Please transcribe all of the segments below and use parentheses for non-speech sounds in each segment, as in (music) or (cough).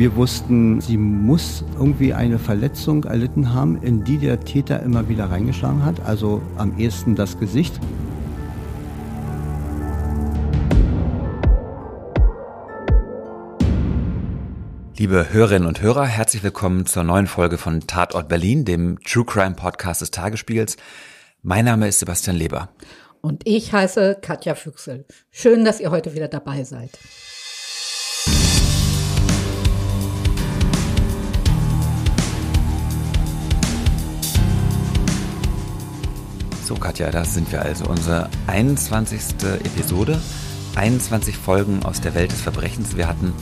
Wir wussten, sie muss irgendwie eine Verletzung erlitten haben, in die der Täter immer wieder reingeschlagen hat, also am ehesten das Gesicht. Liebe Hörerinnen und Hörer, herzlich willkommen zur neuen Folge von Tatort Berlin, dem True Crime Podcast des Tagesspiegels. Mein Name ist Sebastian Leber. Und ich heiße Katja Füchsel. Schön, dass ihr heute wieder dabei seid. So, Katja, da sind wir also. Unsere 21. Episode. 21 Folgen aus der Welt des Verbrechens. Wir hatten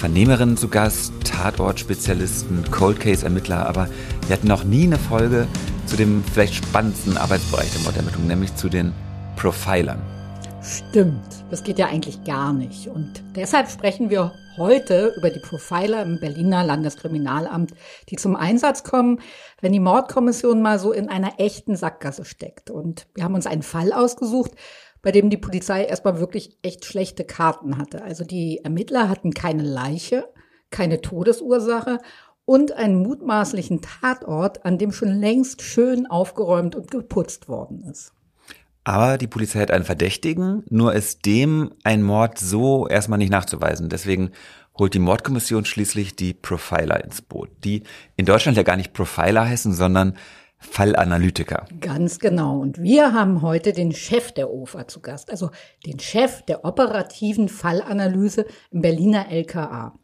Vernehmerinnen zu Gast, Tatort-Spezialisten, Cold Case-Ermittler, aber wir hatten noch nie eine Folge zu dem vielleicht spannendsten Arbeitsbereich der Mordermittlung, nämlich zu den Profilern. Stimmt, das geht ja eigentlich gar nicht. Und deshalb sprechen wir heute über die Profiler im Berliner Landeskriminalamt, die zum Einsatz kommen, wenn die Mordkommission mal so in einer echten Sackgasse steckt. Und wir haben uns einen Fall ausgesucht, bei dem die Polizei erstmal wirklich echt schlechte Karten hatte. Also die Ermittler hatten keine Leiche, keine Todesursache und einen mutmaßlichen Tatort, an dem schon längst schön aufgeräumt und geputzt worden ist. Aber die Polizei hat einen Verdächtigen, nur ist dem ein Mord so erstmal nicht nachzuweisen. Deswegen holt die Mordkommission schließlich die Profiler ins Boot, die in Deutschland ja gar nicht Profiler heißen, sondern Fallanalytiker. Ganz genau. Und wir haben heute den Chef der OFA zu Gast, also den Chef der operativen Fallanalyse im Berliner LKA.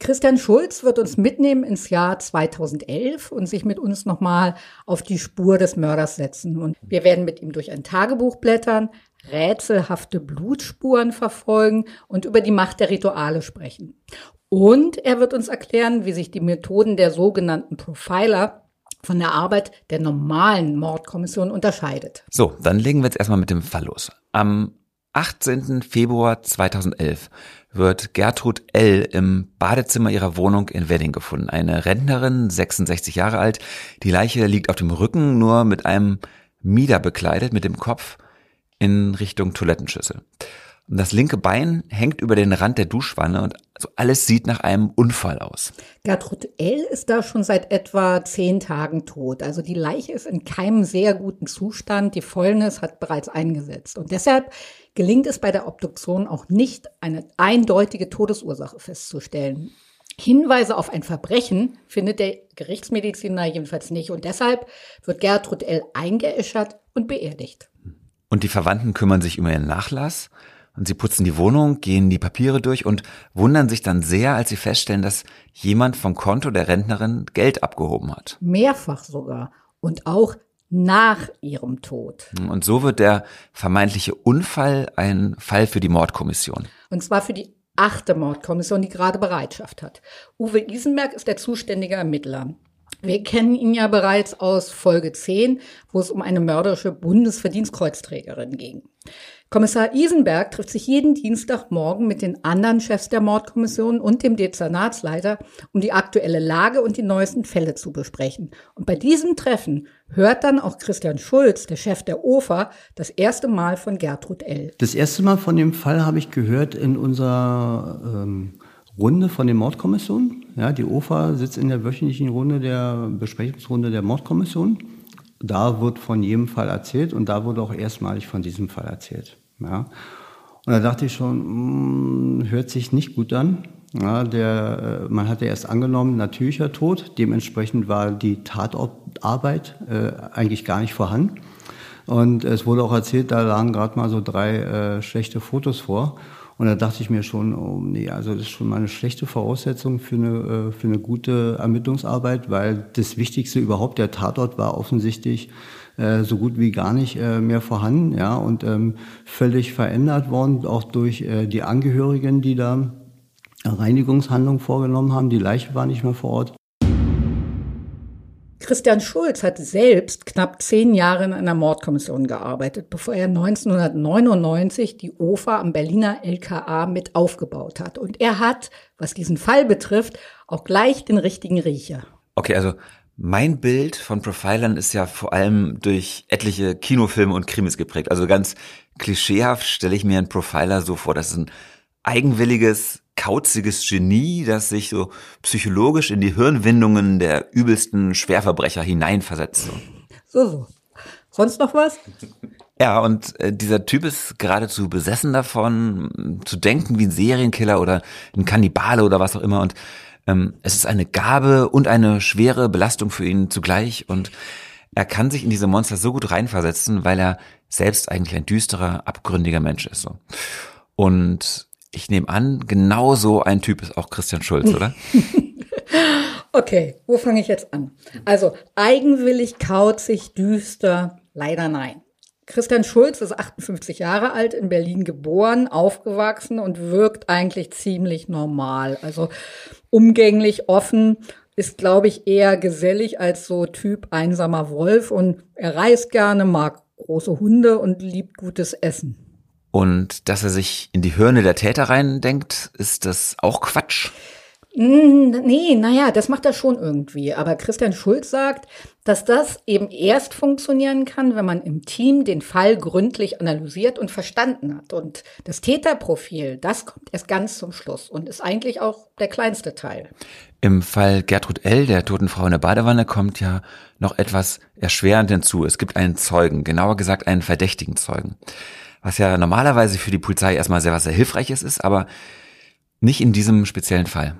Christian Schulz wird uns mitnehmen ins Jahr 2011 und sich mit uns nochmal auf die Spur des Mörders setzen. Und wir werden mit ihm durch ein Tagebuch blättern, rätselhafte Blutspuren verfolgen und über die Macht der Rituale sprechen. Und er wird uns erklären, wie sich die Methoden der sogenannten Profiler von der Arbeit der normalen Mordkommission unterscheidet. So, dann legen wir jetzt erstmal mit dem Fall los. Am 18. Februar 2011 wird Gertrud L. im Badezimmer ihrer Wohnung in Wedding gefunden. Eine Rentnerin, 66 Jahre alt. Die Leiche liegt auf dem Rücken, nur mit einem Mieder bekleidet, mit dem Kopf in Richtung Toilettenschüssel. Und das linke Bein hängt über den Rand der Duschwanne und so alles sieht nach einem Unfall aus. Gertrud L. ist da schon seit etwa zehn Tagen tot. Also die Leiche ist in keinem sehr guten Zustand. Die Fäulnis hat bereits eingesetzt. Und deshalb gelingt es bei der Obduktion auch nicht, eine eindeutige Todesursache festzustellen. Hinweise auf ein Verbrechen findet der Gerichtsmediziner jedenfalls nicht. Und deshalb wird Gertrud L. eingeäschert und beerdigt. Und die Verwandten kümmern sich um ihren Nachlass und sie putzen die Wohnung, gehen die Papiere durch und wundern sich dann sehr, als sie feststellen, dass jemand vom Konto der Rentnerin Geld abgehoben hat. Mehrfach sogar. Und auch nach ihrem Tod. Und so wird der vermeintliche Unfall ein Fall für die Mordkommission. Und zwar für die achte Mordkommission, die gerade Bereitschaft hat. Uwe Isenberg ist der zuständige Ermittler. Wir kennen ihn ja bereits aus Folge 10, wo es um eine mörderische Bundesverdienstkreuzträgerin ging. Kommissar Isenberg trifft sich jeden Dienstagmorgen mit den anderen Chefs der Mordkommission und dem Dezernatsleiter, um die aktuelle Lage und die neuesten Fälle zu besprechen. Und bei diesem Treffen hört dann auch Christian Schulz, der Chef der OFA, das erste Mal von Gertrud L. Das erste Mal von dem Fall habe ich gehört in unserer ähm, Runde von den Mordkommissionen. Ja, die OFA sitzt in der wöchentlichen Runde der Besprechungsrunde der Mordkommission. Da wird von jedem Fall erzählt und da wurde auch erstmalig von diesem Fall erzählt. Ja. Und da dachte ich schon, mh, hm, hört sich nicht gut an. Ja, der, äh, man hatte erst angenommen, natürlicher Tod. Dementsprechend war die Tatarbeit äh, eigentlich gar nicht vorhanden. Und es wurde auch erzählt, da lagen gerade mal so drei äh, schlechte Fotos vor. Und da dachte ich mir schon, oh nee, also das ist schon mal eine schlechte Voraussetzung für eine, äh, für eine gute Ermittlungsarbeit, weil das Wichtigste überhaupt, der Tatort war offensichtlich äh, so gut wie gar nicht äh, mehr vorhanden, ja, und ähm, völlig verändert worden, auch durch die Angehörigen, die da Reinigungshandlungen vorgenommen haben. Die Leiche war nicht mehr vor Ort. Christian Schulz hat selbst knapp zehn Jahre in einer Mordkommission gearbeitet, bevor er 1999 die OFA am Berliner LKA mit aufgebaut hat. Und er hat, was diesen Fall betrifft, auch gleich den richtigen Riecher. Okay, also mein Bild von Profilern ist ja vor allem durch etliche Kinofilme und Krimis geprägt. Also ganz klischeehaft stelle ich mir einen Profiler so vor. Das ist ein eigenwilliges, kauziges Genie, das sich so psychologisch in die Hirnwindungen der übelsten Schwerverbrecher hineinversetzt. So, so. so. Sonst noch was? Ja, und äh, dieser Typ ist geradezu besessen davon, zu denken wie ein Serienkiller oder ein Kannibale oder was auch immer. Und ähm, es ist eine Gabe und eine schwere Belastung für ihn zugleich. Und er kann sich in diese Monster so gut reinversetzen, weil er selbst eigentlich ein düsterer, abgründiger Mensch ist. So. Und ich nehme an, genau so ein Typ ist auch Christian Schulz, oder? (laughs) okay, wo fange ich jetzt an? Also eigenwillig, kauzig, düster, leider nein. Christian Schulz ist 58 Jahre alt, in Berlin geboren, aufgewachsen und wirkt eigentlich ziemlich normal. Also umgänglich, offen, ist, glaube ich, eher gesellig als so Typ einsamer Wolf und er reist gerne, mag große Hunde und liebt gutes Essen. Und dass er sich in die Hirne der Täter reindenkt, ist das auch Quatsch? Nee, naja, das macht er schon irgendwie. Aber Christian Schulz sagt, dass das eben erst funktionieren kann, wenn man im Team den Fall gründlich analysiert und verstanden hat. Und das Täterprofil, das kommt erst ganz zum Schluss und ist eigentlich auch der kleinste Teil. Im Fall Gertrud L., der toten Frau in der Badewanne, kommt ja noch etwas erschwerend hinzu. Es gibt einen Zeugen, genauer gesagt einen verdächtigen Zeugen. Was ja normalerweise für die Polizei erstmal sehr was sehr Hilfreiches ist, aber nicht in diesem speziellen Fall.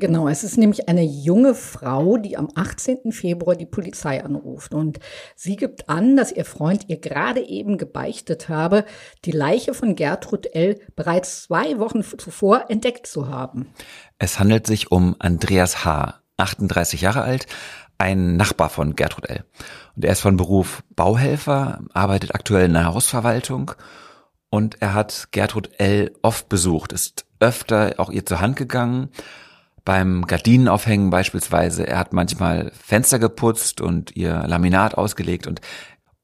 Genau, es ist nämlich eine junge Frau, die am 18. Februar die Polizei anruft. Und sie gibt an, dass ihr Freund ihr gerade eben gebeichtet habe, die Leiche von Gertrud L. bereits zwei Wochen zuvor entdeckt zu haben. Es handelt sich um Andreas H., 38 Jahre alt, ein Nachbar von Gertrud L. Und er ist von Beruf Bauhelfer, arbeitet aktuell in der Hausverwaltung und er hat Gertrud L. oft besucht, ist öfter auch ihr zur Hand gegangen beim Gardinenaufhängen beispielsweise. Er hat manchmal Fenster geputzt und ihr Laminat ausgelegt und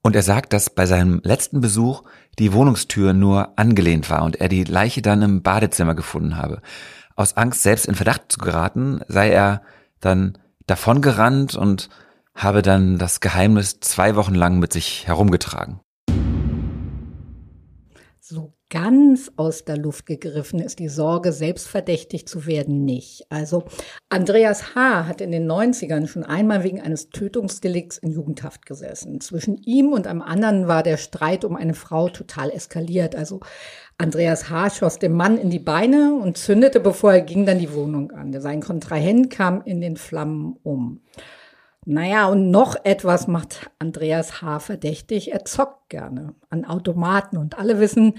und er sagt, dass bei seinem letzten Besuch die Wohnungstür nur angelehnt war und er die Leiche dann im Badezimmer gefunden habe. Aus Angst, selbst in Verdacht zu geraten, sei er dann davongerannt und habe dann das Geheimnis zwei Wochen lang mit sich herumgetragen. So ganz aus der Luft gegriffen ist die Sorge, selbstverdächtig zu werden, nicht. Also Andreas H. hat in den 90ern schon einmal wegen eines Tötungsdelikts in Jugendhaft gesessen. Zwischen ihm und einem anderen war der Streit um eine Frau total eskaliert. Also Andreas H. schoss dem Mann in die Beine und zündete, bevor er ging, dann die Wohnung an. Sein Kontrahent kam in den Flammen um. Naja, und noch etwas macht Andreas H. verdächtig. Er zockt gerne an Automaten und alle wissen,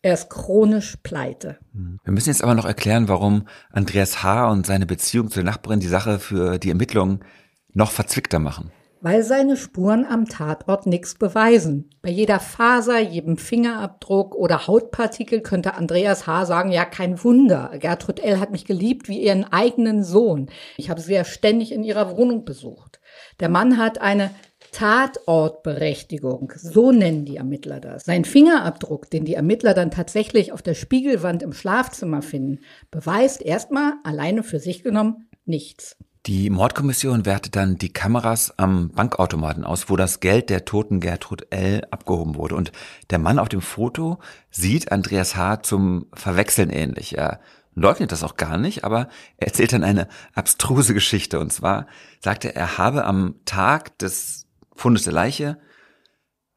er ist chronisch pleite. Mhm. Wir müssen jetzt aber noch erklären, warum Andreas H. und seine Beziehung zur Nachbarin die Sache für die Ermittlungen noch verzwickter machen. Weil seine Spuren am Tatort nichts beweisen. Bei jeder Faser, jedem Fingerabdruck oder Hautpartikel könnte Andreas H. sagen, ja, kein Wunder. Gertrud L. hat mich geliebt wie ihren eigenen Sohn. Ich habe sie ja ständig in ihrer Wohnung besucht. Der Mann hat eine Tatortberechtigung, so nennen die Ermittler das. Sein Fingerabdruck, den die Ermittler dann tatsächlich auf der Spiegelwand im Schlafzimmer finden, beweist erstmal alleine für sich genommen nichts. Die Mordkommission wertet dann die Kameras am Bankautomaten aus, wo das Geld der toten Gertrud L. abgehoben wurde. Und der Mann auf dem Foto sieht Andreas H. zum Verwechseln ähnlich. Er leugnet das auch gar nicht, aber er erzählt dann eine abstruse Geschichte. Und zwar sagt er, er habe am Tag des Fundes der Leiche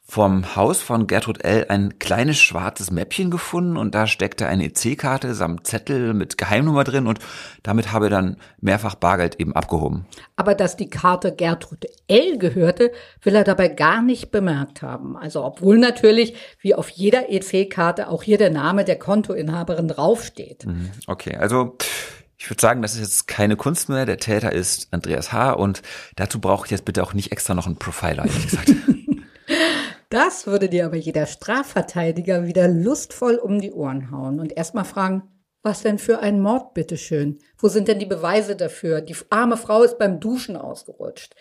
vom Haus von Gertrud L. ein kleines schwarzes Mäppchen gefunden und da steckte eine EC-Karte samt Zettel mit Geheimnummer drin und damit habe er dann mehrfach Bargeld eben abgehoben. Aber dass die Karte Gertrud L. gehörte, will er dabei gar nicht bemerkt haben. Also obwohl natürlich wie auf jeder EC-Karte auch hier der Name der Kontoinhaberin draufsteht. Mhm. Okay, also ich würde sagen, das ist jetzt keine Kunst mehr. Der Täter ist Andreas H. und dazu brauche ich jetzt bitte auch nicht extra noch einen Profiler, ehrlich gesagt. (laughs) das würde dir aber jeder Strafverteidiger wieder lustvoll um die Ohren hauen und erstmal fragen, was denn für ein Mord, bitteschön? Wo sind denn die Beweise dafür? Die arme Frau ist beim Duschen ausgerutscht.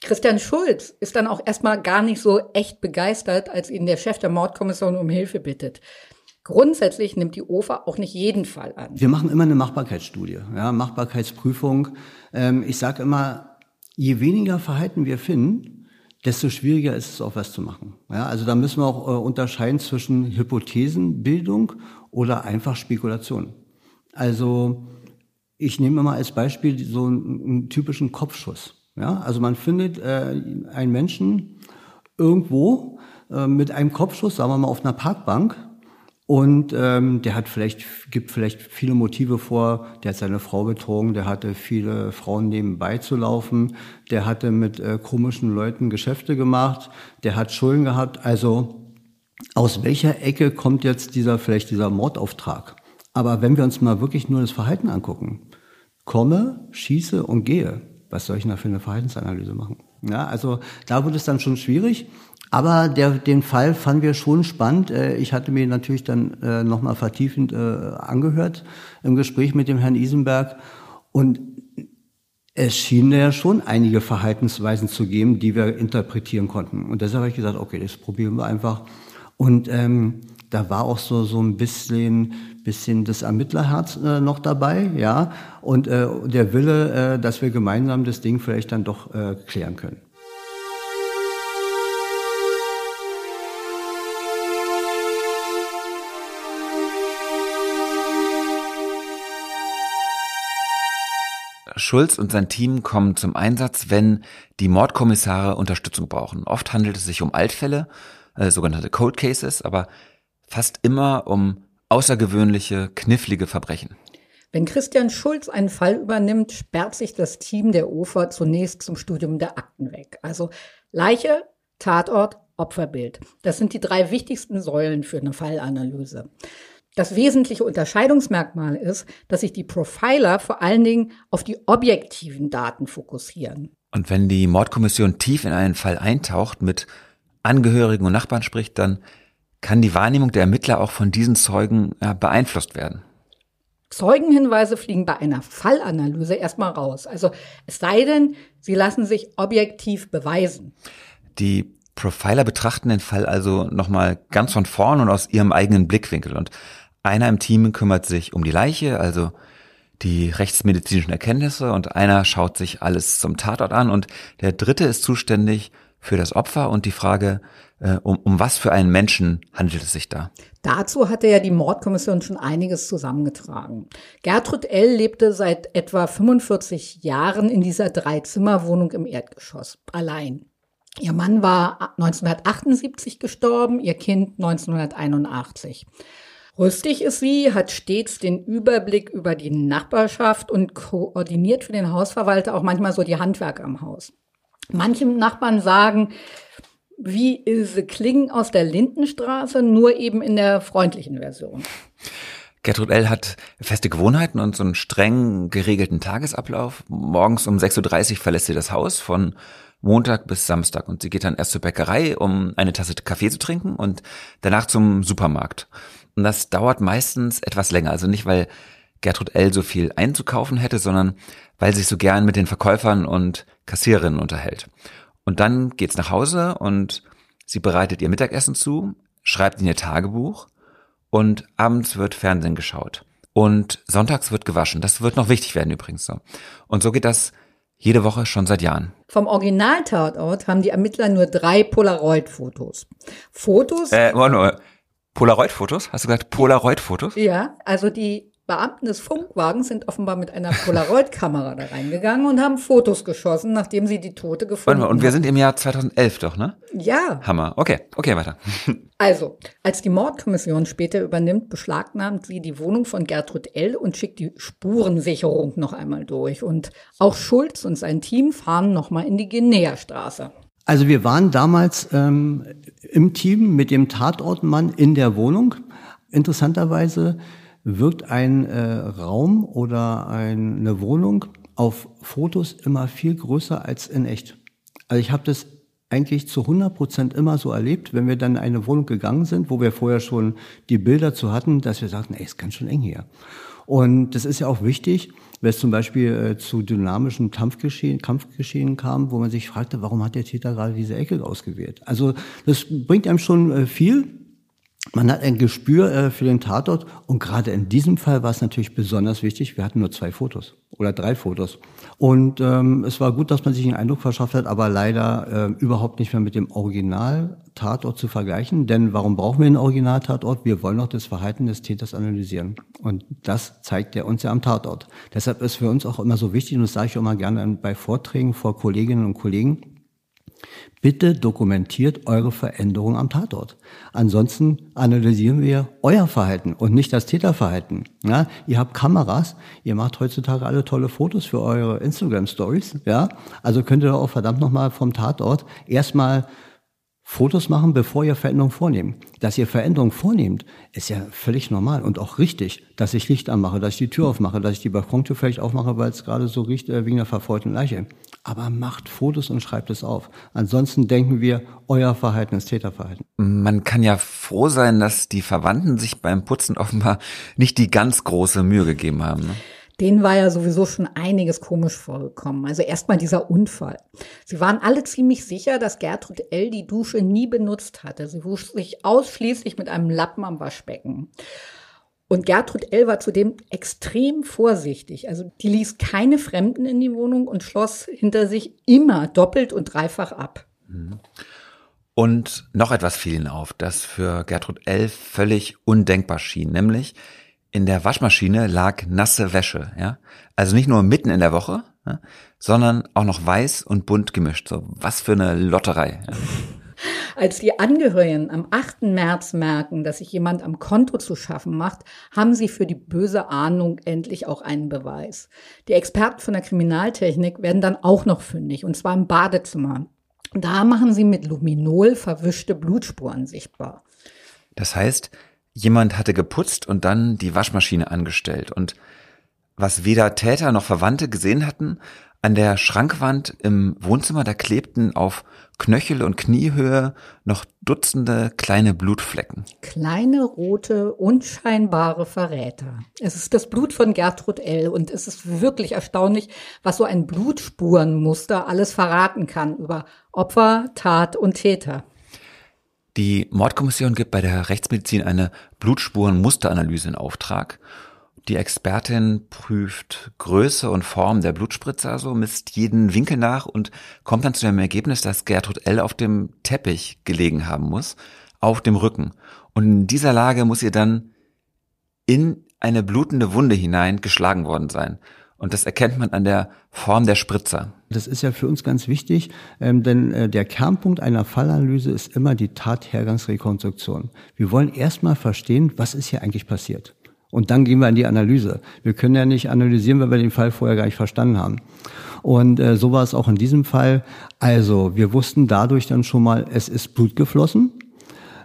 Christian Schulz ist dann auch erstmal gar nicht so echt begeistert, als ihn der Chef der Mordkommission um Hilfe bittet. Grundsätzlich nimmt die OFA auch nicht jeden Fall an. Wir machen immer eine Machbarkeitsstudie, ja, Machbarkeitsprüfung. Ähm, ich sage immer, je weniger Verhalten wir finden, desto schwieriger ist es auch was zu machen. Ja, also da müssen wir auch äh, unterscheiden zwischen Hypothesenbildung oder einfach Spekulation. Also ich nehme mal als Beispiel so einen, einen typischen Kopfschuss. Ja, also man findet äh, einen Menschen irgendwo äh, mit einem Kopfschuss, sagen wir mal auf einer Parkbank, und ähm, der hat vielleicht, gibt vielleicht viele Motive vor, der hat seine Frau betrogen, der hatte viele Frauen nebenbei zu laufen, der hatte mit äh, komischen Leuten Geschäfte gemacht, der hat Schulden gehabt. Also aus welcher Ecke kommt jetzt dieser, vielleicht dieser Mordauftrag? Aber wenn wir uns mal wirklich nur das Verhalten angucken, komme, schieße und gehe, was soll ich denn da für eine Verhaltensanalyse machen? Ja, also da wird es dann schon schwierig. Aber der, den Fall fanden wir schon spannend. Äh, ich hatte mir natürlich dann äh, nochmal vertiefend äh, angehört im Gespräch mit dem Herrn Isenberg. Und es schien ja schon einige Verhaltensweisen zu geben, die wir interpretieren konnten. Und deshalb habe ich gesagt, okay, das probieren wir einfach. Und ähm, da war auch so so ein bisschen bisschen das Ermittlerherz äh, noch dabei, ja, und äh, der Wille, äh, dass wir gemeinsam das Ding vielleicht dann doch äh, klären können. Schulz und sein Team kommen zum Einsatz, wenn die Mordkommissare Unterstützung brauchen. Oft handelt es sich um Altfälle, äh, sogenannte Cold Cases, aber fast immer um außergewöhnliche, knifflige Verbrechen. Wenn Christian Schulz einen Fall übernimmt, sperrt sich das Team der OFA zunächst zum Studium der Akten weg. Also Leiche, Tatort, Opferbild. Das sind die drei wichtigsten Säulen für eine Fallanalyse. Das wesentliche Unterscheidungsmerkmal ist, dass sich die Profiler vor allen Dingen auf die objektiven Daten fokussieren. Und wenn die Mordkommission tief in einen Fall eintaucht, mit Angehörigen und Nachbarn spricht, dann kann die Wahrnehmung der Ermittler auch von diesen Zeugen beeinflusst werden. Zeugenhinweise fliegen bei einer Fallanalyse erstmal raus. Also es sei denn, sie lassen sich objektiv beweisen. Die Profiler betrachten den Fall also nochmal ganz von vorn und aus ihrem eigenen Blickwinkel. Und einer im Team kümmert sich um die Leiche, also die rechtsmedizinischen Erkenntnisse und einer schaut sich alles zum Tatort an und der dritte ist zuständig für das Opfer und die Frage, äh, um, um was für einen Menschen handelt es sich da? Dazu hatte ja die Mordkommission schon einiges zusammengetragen. Gertrud L. lebte seit etwa 45 Jahren in dieser Dreizimmerwohnung im Erdgeschoss, allein. Ihr Mann war 1978 gestorben, ihr Kind 1981. Rüstig ist sie, hat stets den Überblick über die Nachbarschaft und koordiniert für den Hausverwalter auch manchmal so die Handwerker am Haus. Manche Nachbarn sagen, wie Ilse Kling aus der Lindenstraße, nur eben in der freundlichen Version. Gertrud L. hat feste Gewohnheiten und so einen streng geregelten Tagesablauf. Morgens um 6.30 Uhr verlässt sie das Haus von Montag bis Samstag und sie geht dann erst zur Bäckerei, um eine Tasse Kaffee zu trinken und danach zum Supermarkt. Und das dauert meistens etwas länger. Also nicht, weil Gertrud L. so viel einzukaufen hätte, sondern weil sie sich so gern mit den Verkäufern und Kassiererinnen unterhält. Und dann geht's nach Hause und sie bereitet ihr Mittagessen zu, schreibt in ihr Tagebuch und abends wird Fernsehen geschaut. Und sonntags wird gewaschen. Das wird noch wichtig werden übrigens so. Und so geht das jede Woche schon seit Jahren. Vom Original-Tatort haben die Ermittler nur drei Polaroid-Fotos. Fotos? Äh, Polaroid-Fotos? Hast du gesagt Polaroid-Fotos? Ja, also die Beamten des Funkwagens sind offenbar mit einer Polaroid-Kamera da reingegangen und haben Fotos geschossen, nachdem sie die Tote gefunden haben. Und wir sind im Jahr 2011 doch, ne? Ja. Hammer. Okay, okay, weiter. (laughs) Also, als die Mordkommission später übernimmt, beschlagnahmt sie die Wohnung von Gertrud L. und schickt die Spurensicherung noch einmal durch. Und auch Schulz und sein Team fahren nochmal in die Guinea-Straße. Also wir waren damals ähm, im Team mit dem Tatortmann in der Wohnung. Interessanterweise wirkt ein äh, Raum oder ein, eine Wohnung auf Fotos immer viel größer als in echt. Also ich habe das eigentlich zu 100 Prozent immer so erlebt, wenn wir dann in eine Wohnung gegangen sind, wo wir vorher schon die Bilder zu hatten, dass wir sagten, ey, ist ganz schön eng hier. Und das ist ja auch wichtig, wenn es zum Beispiel äh, zu dynamischen Kampfgeschehen, Kampfgeschehen kam, wo man sich fragte, warum hat der Täter gerade diese Ecke ausgewählt? Also das bringt einem schon äh, viel. Man hat ein Gespür äh, für den Tatort und gerade in diesem Fall war es natürlich besonders wichtig. Wir hatten nur zwei Fotos oder drei Fotos und ähm, es war gut, dass man sich einen Eindruck verschafft hat, aber leider äh, überhaupt nicht mehr mit dem Original-Tatort zu vergleichen. Denn warum brauchen wir einen Original-Tatort? Wir wollen doch das Verhalten des Täters analysieren und das zeigt er uns ja am Tatort. Deshalb ist für uns auch immer so wichtig und das sage ich auch immer gerne bei Vorträgen vor Kolleginnen und Kollegen Bitte dokumentiert eure Veränderung am Tatort. Ansonsten analysieren wir euer Verhalten und nicht das Täterverhalten. Ja, ihr habt Kameras, ihr macht heutzutage alle tolle Fotos für eure Instagram Stories. Ja, also könnt ihr auch verdammt nochmal vom Tatort erstmal Fotos machen, bevor ihr Veränderungen vornehmt. Dass ihr Veränderungen vornehmt, ist ja völlig normal und auch richtig, dass ich Licht anmache, dass ich die Tür aufmache, dass ich die Balkontür vielleicht aufmache, weil es gerade so riecht äh, wegen der verfolgten Leiche. Aber macht Fotos und schreibt es auf. Ansonsten denken wir, euer Verhalten ist Täterverhalten. Man kann ja froh sein, dass die Verwandten sich beim Putzen offenbar nicht die ganz große Mühe gegeben haben. Ne? denen war ja sowieso schon einiges komisch vorgekommen. Also erstmal dieser Unfall. Sie waren alle ziemlich sicher, dass Gertrud L. die Dusche nie benutzt hatte. Sie wusch sich ausschließlich mit einem Lappen am Waschbecken. Und Gertrud L. war zudem extrem vorsichtig. Also die ließ keine Fremden in die Wohnung und schloss hinter sich immer doppelt und dreifach ab. Und noch etwas fiel ihnen auf, das für Gertrud L. völlig undenkbar schien, nämlich in der Waschmaschine lag nasse Wäsche, ja. Also nicht nur mitten in der Woche, ja, sondern auch noch weiß und bunt gemischt. So, was für eine Lotterei. Ja. Als die Angehörigen am 8. März merken, dass sich jemand am Konto zu schaffen macht, haben sie für die böse Ahnung endlich auch einen Beweis. Die Experten von der Kriminaltechnik werden dann auch noch fündig, und zwar im Badezimmer. Da machen sie mit Luminol verwischte Blutspuren sichtbar. Das heißt, jemand hatte geputzt und dann die Waschmaschine angestellt. Und was weder Täter noch Verwandte gesehen hatten, an der Schrankwand im Wohnzimmer, da klebten auf Knöchel und Kniehöhe noch Dutzende kleine Blutflecken. Kleine, rote, unscheinbare Verräter. Es ist das Blut von Gertrud L. Und es ist wirklich erstaunlich, was so ein Blutspurenmuster alles verraten kann über Opfer, Tat und Täter. Die Mordkommission gibt bei der Rechtsmedizin eine Blutspurenmusteranalyse in Auftrag. Die Expertin prüft Größe und Form der Blutspritze, also misst jeden Winkel nach und kommt dann zu dem Ergebnis, dass Gertrud L. auf dem Teppich gelegen haben muss, auf dem Rücken. Und in dieser Lage muss ihr dann in eine blutende Wunde hinein geschlagen worden sein. Und das erkennt man an der Form der Spritzer. Das ist ja für uns ganz wichtig, ähm, denn äh, der Kernpunkt einer Fallanalyse ist immer die Tathergangsrekonstruktion. Wir wollen erstmal verstehen, was ist hier eigentlich passiert. Und dann gehen wir in die Analyse. Wir können ja nicht analysieren, wenn wir den Fall vorher gar nicht verstanden haben. Und äh, so war es auch in diesem Fall. Also wir wussten dadurch dann schon mal, es ist Blut geflossen.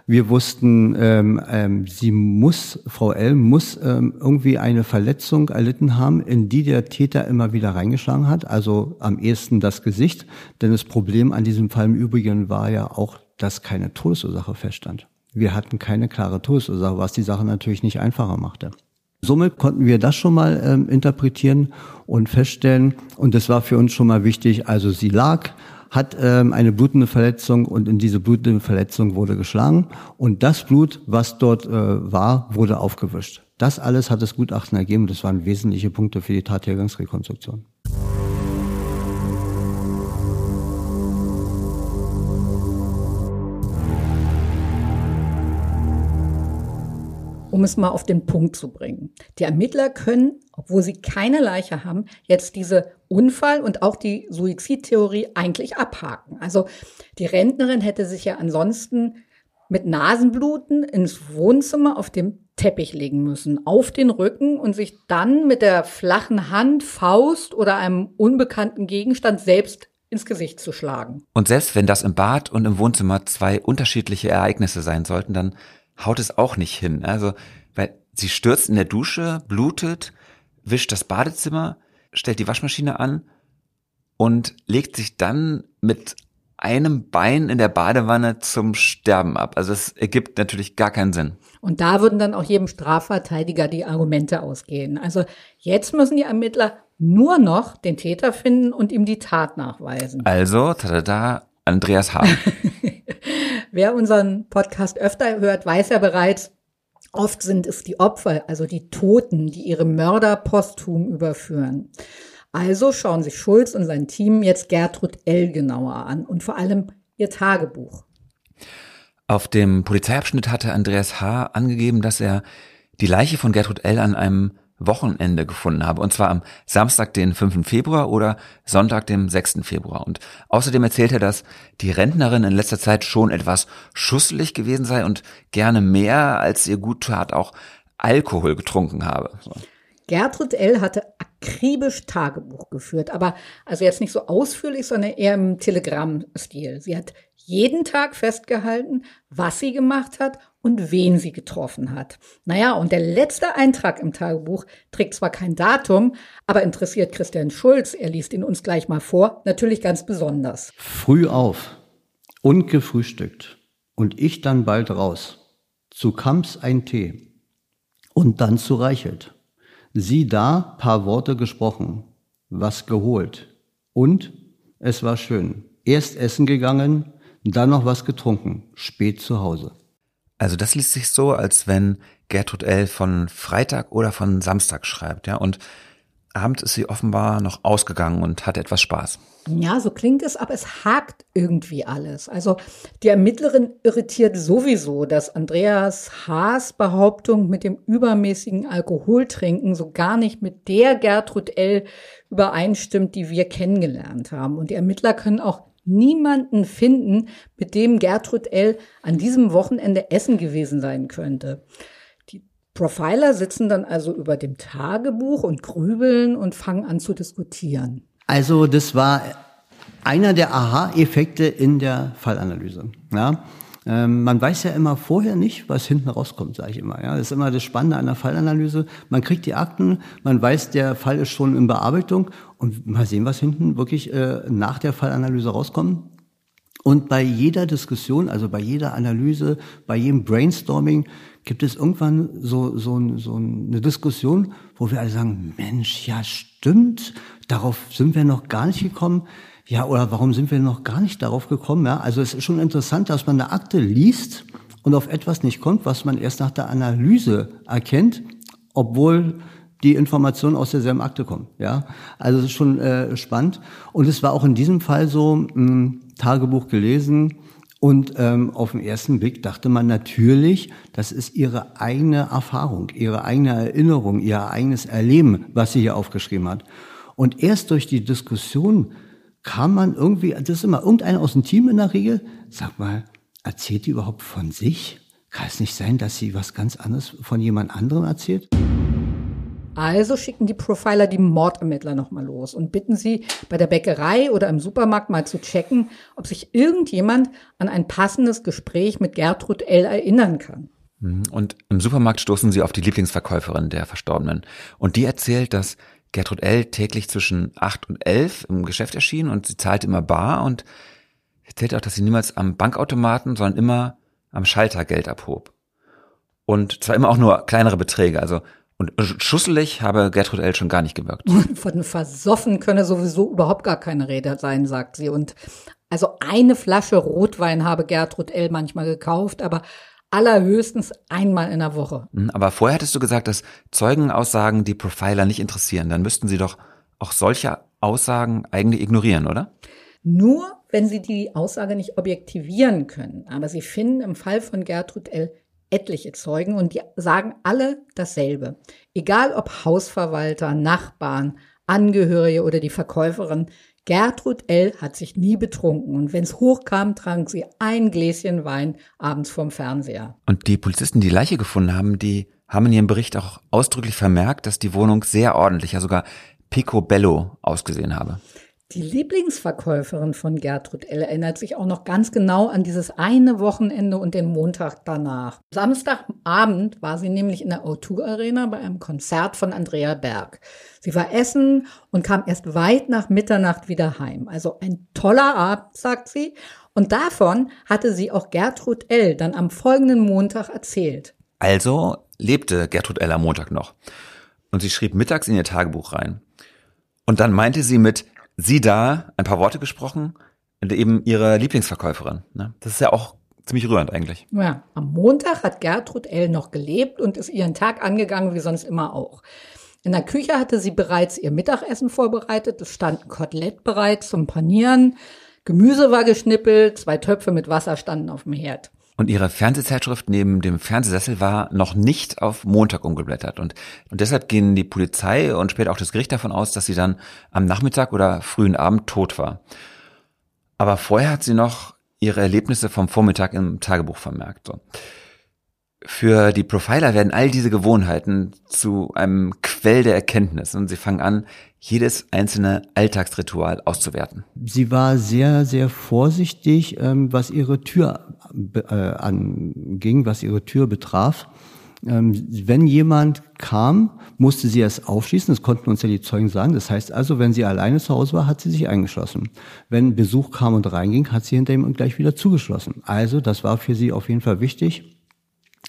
Wir wussten, ähm, ähm, sie muss, Frau L. muss ähm, irgendwie eine Verletzung erlitten haben, in die der Täter immer wieder reingeschlagen hat, also am ehesten das Gesicht. Denn das Problem an diesem Fall im Übrigen war ja auch, dass keine Todesursache feststand. Wir hatten keine klare Todesursache, was die Sache natürlich nicht einfacher machte. Somit konnten wir das schon mal ähm, interpretieren und feststellen, und das war für uns schon mal wichtig, also sie lag, hat ähm, eine blutende Verletzung und in diese blutende Verletzung wurde geschlagen und das Blut, was dort äh, war, wurde aufgewischt. Das alles hat das Gutachten ergeben. Das waren wesentliche Punkte für die Tathergangsrekonstruktion. Um es mal auf den Punkt zu bringen. Die Ermittler können, obwohl sie keine Leiche haben, jetzt diese Unfall und auch die Suizidtheorie eigentlich abhaken. Also die Rentnerin hätte sich ja ansonsten mit Nasenbluten ins Wohnzimmer auf dem Teppich legen müssen, auf den Rücken und sich dann mit der flachen Hand, Faust oder einem unbekannten Gegenstand selbst ins Gesicht zu schlagen. Und selbst wenn das im Bad und im Wohnzimmer zwei unterschiedliche Ereignisse sein sollten, dann haut es auch nicht hin. Also, weil sie stürzt in der Dusche, blutet, wischt das Badezimmer, stellt die Waschmaschine an und legt sich dann mit einem Bein in der Badewanne zum Sterben ab. Also es ergibt natürlich gar keinen Sinn. Und da würden dann auch jedem Strafverteidiger die Argumente ausgehen. Also jetzt müssen die Ermittler nur noch den Täter finden und ihm die Tat nachweisen. Also, tada, Andreas H. (laughs) Wer unseren Podcast öfter hört, weiß ja bereits, oft sind es die Opfer, also die Toten, die ihre Mörder posthum überführen. Also schauen sich Schulz und sein Team jetzt Gertrud L. genauer an und vor allem ihr Tagebuch. Auf dem Polizeiabschnitt hatte Andreas H. angegeben, dass er die Leiche von Gertrud L. an einem Wochenende gefunden habe. Und zwar am Samstag, den 5. Februar oder Sonntag, dem 6. Februar. Und außerdem erzählt er, dass die Rentnerin in letzter Zeit schon etwas schusselig gewesen sei und gerne mehr, als ihr gut tat, auch Alkohol getrunken habe. Gertrud L. hatte akribisch Tagebuch geführt, aber also jetzt nicht so ausführlich, sondern eher im Telegram-Stil. Sie hat jeden Tag festgehalten, was sie gemacht hat und wen sie getroffen hat. Naja, und der letzte Eintrag im Tagebuch trägt zwar kein Datum, aber interessiert Christian Schulz, er liest ihn uns gleich mal vor, natürlich ganz besonders. Früh auf und gefrühstückt und ich dann bald raus. Zu Kamps ein Tee und dann zu Reichelt. Sie da paar Worte gesprochen, was geholt und es war schön. Erst essen gegangen, dann noch was getrunken, spät zu Hause. Also das liest sich so, als wenn Gertrud L. von Freitag oder von Samstag schreibt, ja. Und abends ist sie offenbar noch ausgegangen und hatte etwas Spaß. Ja, so klingt es, aber es hakt irgendwie alles. Also die Ermittlerin irritiert sowieso, dass Andreas Haas Behauptung mit dem übermäßigen Alkoholtrinken so gar nicht mit der Gertrud L. übereinstimmt, die wir kennengelernt haben. Und die Ermittler können auch niemanden finden, mit dem Gertrud L. an diesem Wochenende essen gewesen sein könnte. Die Profiler sitzen dann also über dem Tagebuch und grübeln und fangen an zu diskutieren. Also das war einer der Aha-Effekte in der Fallanalyse. Ja? Ähm, man weiß ja immer vorher nicht, was hinten rauskommt, sage ich immer. Ja, das ist immer das Spannende an der Fallanalyse. Man kriegt die Akten, man weiß, der Fall ist schon in Bearbeitung und mal sehen, was hinten wirklich äh, nach der Fallanalyse rauskommt. Und bei jeder Diskussion, also bei jeder Analyse, bei jedem Brainstorming gibt es irgendwann so, so, so eine Diskussion, wo wir alle sagen, Mensch, ja stimmt, darauf sind wir noch gar nicht gekommen. Ja, oder warum sind wir noch gar nicht darauf gekommen? Ja, also es ist schon interessant, dass man eine Akte liest und auf etwas nicht kommt, was man erst nach der Analyse erkennt, obwohl die Informationen aus derselben Akte kommen. Ja, also es ist schon äh, spannend. Und es war auch in diesem Fall so, mh, hm, Tagebuch gelesen und ähm, auf den ersten Blick dachte man natürlich, das ist ihre eigene Erfahrung, ihre eigene Erinnerung, ihr eigenes Erleben, was sie hier aufgeschrieben hat. Und erst durch die Diskussion kam man irgendwie, das ist immer irgendeiner aus dem Team in der Regel, sag mal, erzählt die überhaupt von sich? Kann es nicht sein, dass sie was ganz anderes von jemand anderem erzählt? Also schicken die Profiler die Mordermittler nochmal los und bitten sie, bei der Bäckerei oder im Supermarkt mal zu checken, ob sich irgendjemand an ein passendes Gespräch mit Gertrud L. erinnern kann. Mhm. Und im Supermarkt stoßen sie auf die Lieblingsverkäuferin der Verstorbenen. Und die erzählt, dass Gertrud L. täglich zwischen acht und elf im Geschäft erschien und sie zahlte immer bar und erzählt auch, dass sie niemals am Bankautomaten, sondern immer am Schalter Geld abhob. Und zwar immer auch nur kleinere Beträge, also und schusselig habe Gertrud L. schon gar nicht gewirkt. (laughs) Von versoffen könne sowieso überhaupt gar keine Rede sein, sagt sie. Und also eine Flasche Rotwein habe Gertrud L. manchmal gekauft, aber allerhöchstens einmal in der Woche. Hm, aber vorher hattest du gesagt, dass Zeugenaussagen die Profiler nicht interessieren. Dann müssten sie doch auch solche Aussagen eigentlich ignorieren, oder? Nur, wenn sie die Aussage nicht objektivieren können. Aber sie finden im Fall von Gertrud L. etliche Zeugen und die sagen alle dasselbe. Egal ob Hausverwalter, Nachbarn, Angehörige oder die Verkäuferin, Gertrud L. hat sich nie betrunken und wenn es hochkam, trank sie ein Gläschen Wein abends vorm Fernseher. Und die Polizisten, die Leiche gefunden haben, die haben in ihrem Bericht auch ausdrücklich vermerkt, dass die Wohnung sehr ordentlich, ja sogar picobello ausgesehen habe. Die Lieblingsverkäuferin von Gertrud L. erinnert sich auch noch ganz genau an dieses eine Wochenende und den Montag danach. Samstagabend war sie nämlich in der O2 Arena bei einem Konzert von Andrea Berg. Sie war essen und kam erst weit nach Mitternacht wieder heim. Also ein toller Abend, sagt sie. Und davon hatte sie auch Gertrud L. dann am folgenden Montag erzählt. Also lebte Gertrud L. am Montag noch. Und sie schrieb mittags in ihr Tagebuch rein. Und dann meinte sie mit, sie da ein paar Worte gesprochen und eben ihre Lieblingsverkäuferin. Ne? Das ist ja auch ziemlich rührend eigentlich. Ja, am Montag hat Gertrud L. noch gelebt und ist ihren Tag angegangen, wie sonst immer auch. In der Küche hatte sie bereits ihr Mittagessen vorbereitet. Es stand ein Kotelett bereit zum Panieren. Gemüse war geschnippelt, zwei Töpfe mit Wasser standen auf dem Herd. Und ihre Fernsehzeitschrift neben dem Fernsehsessel war noch nicht auf Montag umgeblättert. Und, und deshalb gehen die Polizei und später auch das Gericht davon aus, dass sie dann am Nachmittag oder frühen Abend tot war. Aber vorher hat sie noch ihre Erlebnisse vom Vormittag im Tagebuch vermerkt. So. Für die Profiler werden all diese Gewohnheiten zu einem Quell der Erkenntnis und sie fangen an, jedes einzelne Alltagsritual auszuwerten. Sie war sehr, sehr vorsichtig, ähm, was ihre Tür äh, anging, was ihre Tür betraf. Ähm, wenn jemand kam, musste sie es aufschließen. Das konnten uns ja die Zeugen sagen. Das heißt also, wenn sie alleine zu Hause war, hat sie sich eingeschlossen. Wenn Besuch kam und reinging, hat sie hinter ihm gleich wieder zugeschlossen. Also, das war für sie auf jeden Fall wichtig.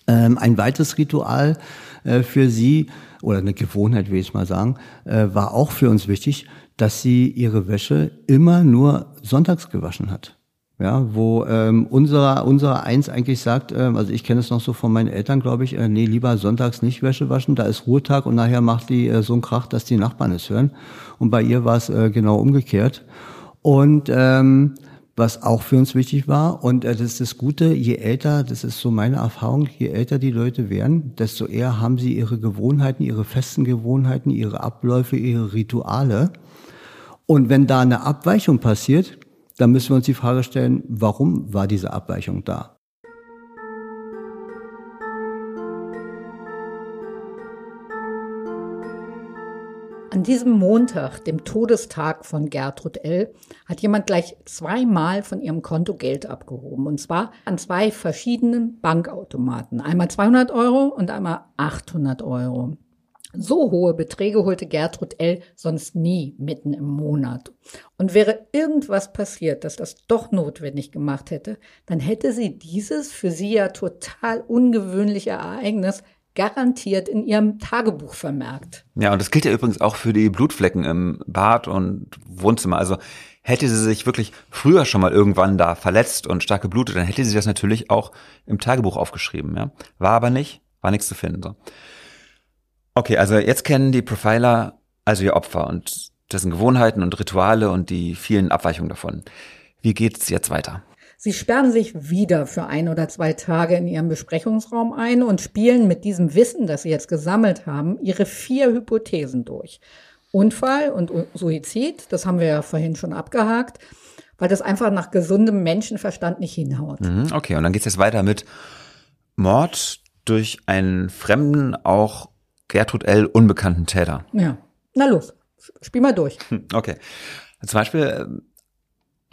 Ähm, ein weiteres Ritual äh, für sie, oder eine Gewohnheit, will ich mal sagen, äh, war auch für uns wichtig, dass sie ihre Wäsche immer nur sonntags gewaschen hat. Ja, wo ähm, unser, unser Eins eigentlich sagt, ähm, also ich kenne es noch so von meinen Eltern, glaube ich, äh, nee, lieber sonntags nicht Wäsche waschen, da ist Ruhetag und nachher macht die äh, so einen Krach, dass die Nachbarn es hören. Und bei ihr war es äh, genau umgekehrt. Und ähm, was auch für uns wichtig war, und äh, das ist das Gute, je älter, das ist so meine Erfahrung, je älter die Leute werden, desto eher haben sie ihre Gewohnheiten, ihre festen Gewohnheiten, ihre Abläufe, ihre Rituale. Und wenn da eine Abweichung passiert, dann müssen wir uns die Frage stellen, warum war diese Abweichung da? An diesem Montag, dem Todestag von Gertrud L., hat jemand gleich zweimal von ihrem Konto Geld abgehoben. Und zwar an zwei verschiedenen Bankautomaten. Einmal 200 Euro und einmal 800 Euro. So hohe Beträge holte Gertrud L. sonst nie mitten im Monat. Und wäre irgendwas passiert, das das doch notwendig gemacht hätte, dann hätte sie dieses für sie ja total ungewöhnliche Ereignis garantiert in ihrem Tagebuch vermerkt. Ja, und das gilt ja übrigens auch für die Blutflecken im Bad und Wohnzimmer. Also hätte sie sich wirklich früher schon mal irgendwann da verletzt und stark geblutet, dann hätte sie das natürlich auch im Tagebuch aufgeschrieben. Ja? War aber nicht, war nichts zu finden. So. Okay, also jetzt kennen die Profiler also ihr Opfer und dessen Gewohnheiten und Rituale und die vielen Abweichungen davon. Wie geht's jetzt weiter? Sie sperren sich wieder für ein oder zwei Tage in ihrem Besprechungsraum ein und spielen mit diesem Wissen, das sie jetzt gesammelt haben, ihre vier Hypothesen durch. Unfall und Suizid, das haben wir ja vorhin schon abgehakt, weil das einfach nach gesundem Menschenverstand nicht hinhaut. Mhm, okay, und dann geht's jetzt weiter mit Mord durch einen Fremden, auch Gertrud L. unbekannten Täter. Ja. Na los, spiel mal durch. Hm, okay. Zum Beispiel,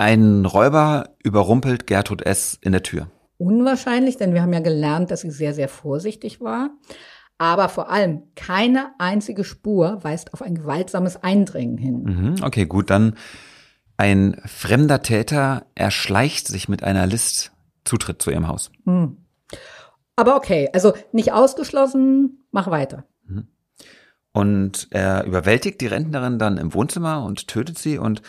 ein Räuber überrumpelt Gertrud S. in der Tür. Unwahrscheinlich, denn wir haben ja gelernt, dass sie sehr, sehr vorsichtig war. Aber vor allem keine einzige Spur weist auf ein gewaltsames Eindringen hin. Mhm, okay, gut, dann ein fremder Täter erschleicht sich mit einer List Zutritt zu ihrem Haus. Hm. Aber okay, also nicht ausgeschlossen, mach weiter. Und er überwältigt die Rentnerin dann im Wohnzimmer und tötet sie und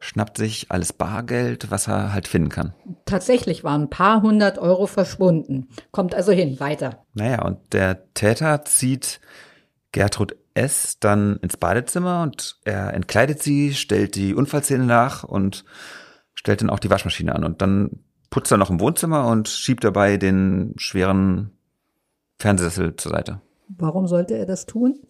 schnappt sich alles Bargeld, was er halt finden kann. Tatsächlich waren ein paar hundert Euro verschwunden. Kommt also hin, weiter. Naja, und der Täter zieht Gertrud S. dann ins Badezimmer und er entkleidet sie, stellt die Unfallszene nach und stellt dann auch die Waschmaschine an. Und dann putzt er noch im Wohnzimmer und schiebt dabei den schweren Fernsehsessel zur Seite. Warum sollte er das tun?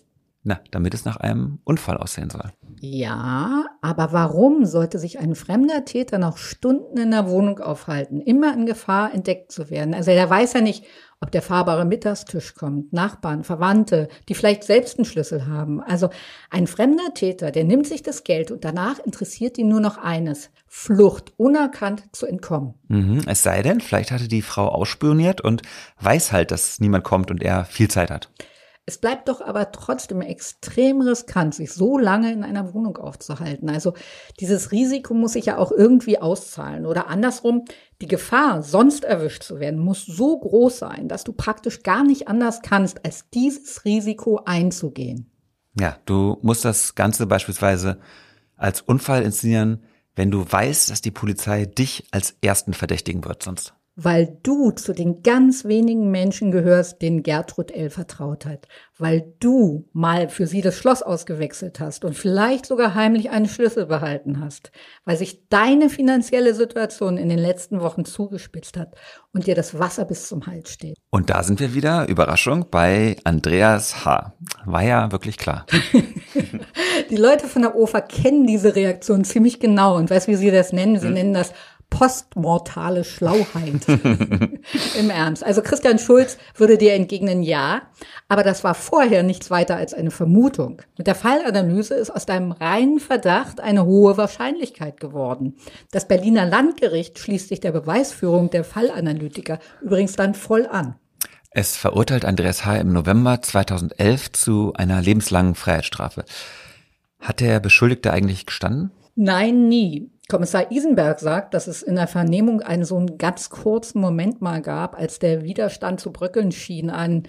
Na, damit es nach einem Unfall aussehen soll. Ja, aber warum sollte sich ein fremder Täter noch Stunden in der Wohnung aufhalten, immer in Gefahr entdeckt zu werden? Also er weiß ja nicht, ob der fahrbare Mittagstisch kommt, Nachbarn, Verwandte, die vielleicht selbst einen Schlüssel haben. Also ein fremder Täter, der nimmt sich das Geld und danach interessiert ihn nur noch eines, Flucht, unerkannt zu entkommen. Mhm, es sei denn, vielleicht hatte die Frau ausspioniert und weiß halt, dass niemand kommt und er viel Zeit hat. Es bleibt doch aber trotzdem extrem riskant, sich so lange in einer Wohnung aufzuhalten. Also dieses Risiko muss sich ja auch irgendwie auszahlen. Oder andersrum, die Gefahr, sonst erwischt zu werden, muss so groß sein, dass du praktisch gar nicht anders kannst, als dieses Risiko einzugehen. Ja, du musst das Ganze beispielsweise als Unfall inszenieren, wenn du weißt, dass die Polizei dich als ersten verdächtigen wird sonst. Weil du zu den ganz wenigen Menschen gehörst, denen Gertrud L. vertraut hat, weil du mal für sie das Schloss ausgewechselt hast und vielleicht sogar heimlich einen Schlüssel behalten hast, weil sich deine finanzielle Situation in den letzten Wochen zugespitzt hat und dir das Wasser bis zum Hals steht. Und da sind wir wieder, Überraschung, bei Andreas H. War ja wirklich klar. (laughs) (laughs) Die Leute von der OFA kennen diese Reaktion ziemlich genau und weißt, wie sie das nennen? Sie hm. nennen das postmortale Schlauheit. (laughs) Im Ernst. Also Christian Schulz würde dir entgegnen, ja, aber das war vorher nichts weiter als eine Vermutung. Mit der Fallanalyse ist aus deinem reinen Verdacht eine hohe Wahrscheinlichkeit geworden. Das Berliner Landgericht schließt sich der Beweisführung der Fallanalytiker übrigens dann voll an. Es verurteilt Andreas H. im November 2011 zu einer lebenslangen Freiheitsstrafe. Hat der Beschuldigte eigentlich gestanden? Nein, nie. Kommissar Isenberg sagt, dass es in der Vernehmung einen so einen ganz kurzen Moment mal gab, als der Widerstand zu bröckeln schien an.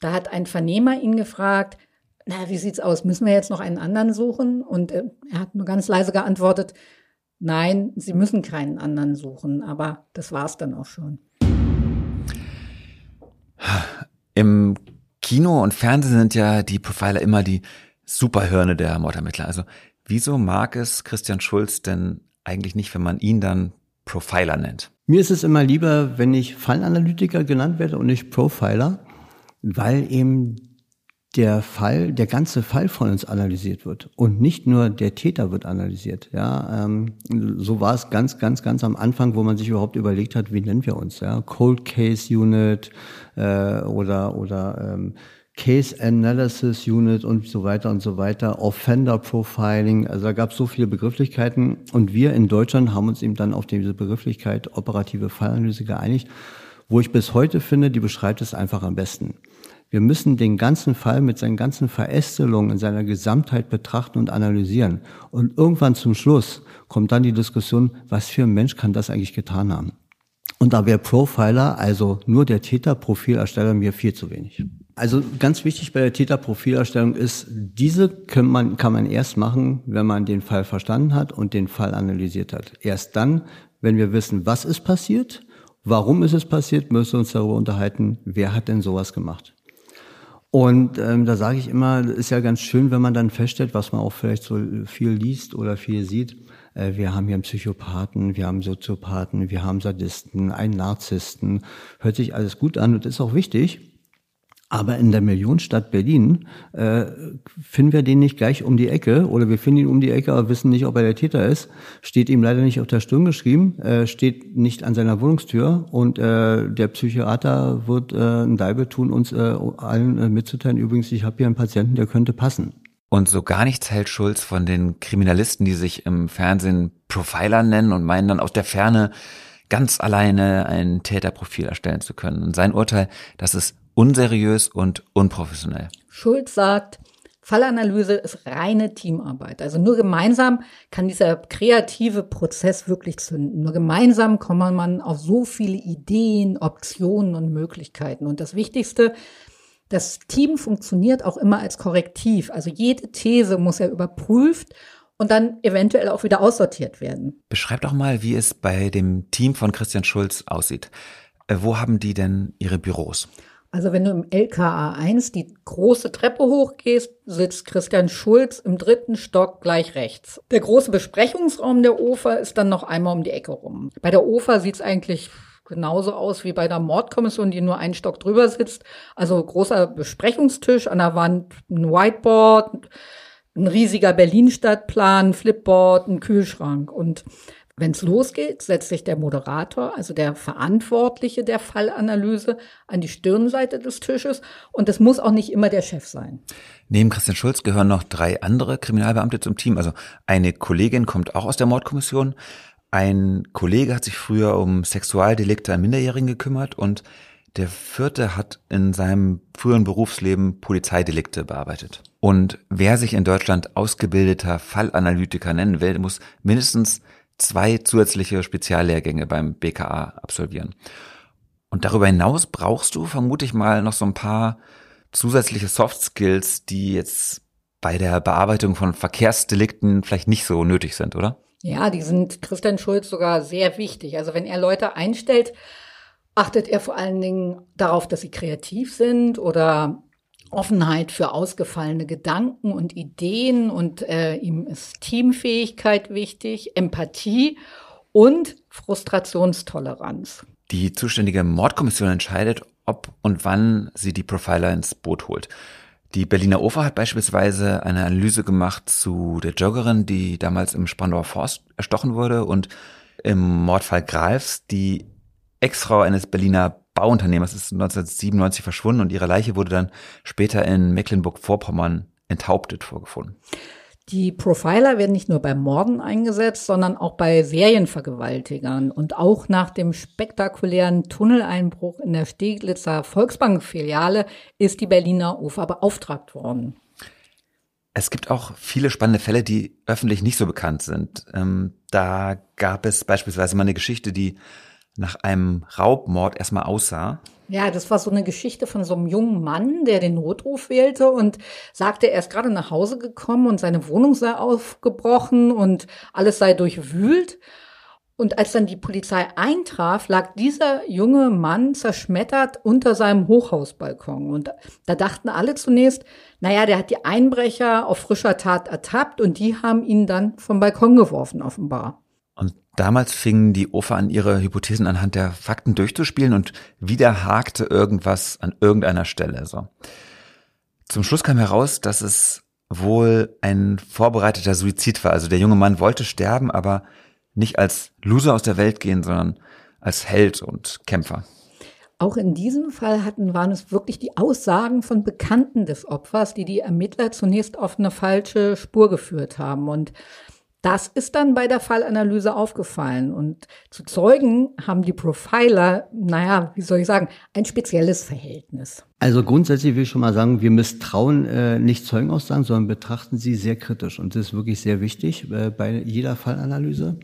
Da hat ein Vernehmer ihn gefragt, na, wie sieht's aus? Müssen wir jetzt noch einen anderen suchen? Und äh, er hat nur ganz leise geantwortet, nein, Sie müssen keinen anderen suchen. Aber das war's dann auch schon. Im Kino und Fernsehen sind ja die Profiler immer die Superhirne der Mordermittler. Also wieso mag es Christian Schulz denn eigentlich nicht, wenn man ihn dann Profiler nennt. Mir ist es immer lieber, wenn ich Fallanalytiker genannt werde und nicht Profiler, weil eben der Fall, der ganze Fall von uns analysiert wird und nicht nur der Täter wird analysiert. Ja, ähm, so war es ganz, ganz, ganz am Anfang, wo man sich überhaupt überlegt hat, wie nennen wir uns? Ja, Cold Case Unit äh, oder oder ähm, Case Analysis Unit und so weiter und so weiter, Offender Profiling, also da gab es so viele Begrifflichkeiten und wir in Deutschland haben uns eben dann auf diese Begrifflichkeit operative Fallanalyse geeinigt, wo ich bis heute finde, die beschreibt es einfach am besten. Wir müssen den ganzen Fall mit seinen ganzen Verästelungen in seiner Gesamtheit betrachten und analysieren. Und irgendwann zum Schluss kommt dann die Diskussion, was für ein Mensch kann das eigentlich getan haben? Und da wäre Profiler, also nur der Täterprofilersteller, mir viel zu wenig. Also ganz wichtig bei der Täterprofilerstellung ist, diese kann man, kann man erst machen, wenn man den Fall verstanden hat und den Fall analysiert hat. Erst dann, wenn wir wissen, was ist passiert, warum ist es passiert, müssen wir uns darüber unterhalten, wer hat denn sowas gemacht. Und ähm, da sage ich immer, ist ja ganz schön, wenn man dann feststellt, was man auch vielleicht so viel liest oder viel sieht. Äh, wir haben hier einen Psychopathen, wir haben Soziopathen, wir haben Sadisten, einen Narzissten. Hört sich alles gut an und ist auch wichtig. Aber in der Millionenstadt Berlin äh, finden wir den nicht gleich um die Ecke oder wir finden ihn um die Ecke, aber wissen nicht, ob er der Täter ist. Steht ihm leider nicht auf der Stirn geschrieben, äh, steht nicht an seiner Wohnungstür und äh, der Psychiater wird äh, ein Deibe tun, uns äh, allen äh, mitzuteilen. Übrigens, ich habe hier einen Patienten, der könnte passen. Und so gar nichts hält Schulz von den Kriminalisten, die sich im Fernsehen Profiler nennen und meinen dann aus der Ferne ganz alleine ein Täterprofil erstellen zu können. Und sein Urteil, das ist unseriös und unprofessionell. Schulz sagt, Fallanalyse ist reine Teamarbeit. Also nur gemeinsam kann dieser kreative Prozess wirklich zünden. Nur gemeinsam kommt man auf so viele Ideen, Optionen und Möglichkeiten. Und das Wichtigste, das Team funktioniert auch immer als Korrektiv. Also jede These muss ja überprüft und dann eventuell auch wieder aussortiert werden. Beschreib doch mal, wie es bei dem Team von Christian Schulz aussieht. Äh, wo haben die denn ihre Büros? Also wenn du im LKA 1 die große Treppe hochgehst, sitzt Christian Schulz im dritten Stock gleich rechts. Der große Besprechungsraum der OFA ist dann noch einmal um die Ecke rum. Bei der OFA sieht es eigentlich genauso aus wie bei der Mordkommission, die nur einen Stock drüber sitzt. Also großer Besprechungstisch, an der Wand ein Whiteboard, ein riesiger Berlin-Stadtplan, Flipboard, ein Kühlschrank. Und wenn es losgeht, setzt sich der Moderator, also der Verantwortliche der Fallanalyse, an die Stirnseite des Tisches und das muss auch nicht immer der Chef sein. Neben Christian Schulz gehören noch drei andere Kriminalbeamte zum Team. Also eine Kollegin kommt auch aus der Mordkommission. Ein Kollege hat sich früher um Sexualdelikte an Minderjährigen gekümmert und der vierte hat in seinem früheren Berufsleben Polizeidelikte bearbeitet. Und wer sich in Deutschland ausgebildeter Fallanalytiker nennen will, muss mindestens zwei zusätzliche Speziallehrgänge beim BKA absolvieren. Und darüber hinaus brauchst du vermute ich mal noch so ein paar zusätzliche Soft Skills, die jetzt bei der Bearbeitung von Verkehrsdelikten vielleicht nicht so nötig sind, oder? Ja, die sind Christian Schulz sogar sehr wichtig. Also wenn er Leute einstellt, Achtet er vor allen Dingen darauf, dass sie kreativ sind oder Offenheit für ausgefallene Gedanken und Ideen und äh, ihm ist Teamfähigkeit wichtig, Empathie und Frustrationstoleranz. Die zuständige Mordkommission entscheidet, ob und wann sie die Profiler ins Boot holt. Die Berliner OFA hat beispielsweise eine Analyse gemacht zu der Joggerin, die damals im Spandauer Forst erstochen wurde und im Mordfall Greifs, die Ex-Frau eines Berliner Bauunternehmers ist 1997 verschwunden und ihre Leiche wurde dann später in Mecklenburg-Vorpommern enthauptet vorgefunden. Die Profiler werden nicht nur bei Morden eingesetzt, sondern auch bei Serienvergewaltigern. Und auch nach dem spektakulären Tunneleinbruch in der Steglitzer Volksbank-Filiale ist die Berliner UFA beauftragt worden. Es gibt auch viele spannende Fälle, die öffentlich nicht so bekannt sind. Ähm, da gab es beispielsweise mal eine Geschichte, die nach einem Raubmord erstmal aussah. Ja, das war so eine Geschichte von so einem jungen Mann, der den Notruf wählte und sagte, er ist gerade nach Hause gekommen und seine Wohnung sei aufgebrochen und alles sei durchwühlt. Und als dann die Polizei eintraf, lag dieser junge Mann zerschmettert unter seinem Hochhausbalkon. Und da dachten alle zunächst, naja, der hat die Einbrecher auf frischer Tat ertappt und die haben ihn dann vom Balkon geworfen, offenbar. Damals fingen die OFA an, ihre Hypothesen anhand der Fakten durchzuspielen und wieder hakte irgendwas an irgendeiner Stelle. So. Zum Schluss kam heraus, dass es wohl ein vorbereiteter Suizid war. Also der junge Mann wollte sterben, aber nicht als Loser aus der Welt gehen, sondern als Held und Kämpfer. Auch in diesem Fall hatten, waren es wirklich die Aussagen von Bekannten des Opfers, die die Ermittler zunächst auf eine falsche Spur geführt haben. Und das ist dann bei der Fallanalyse aufgefallen. Und zu Zeugen haben die Profiler, naja, wie soll ich sagen, ein spezielles Verhältnis. Also grundsätzlich will ich schon mal sagen, wir misstrauen äh, nicht Zeugenaussagen, sondern betrachten sie sehr kritisch. Und das ist wirklich sehr wichtig äh, bei jeder Fallanalyse.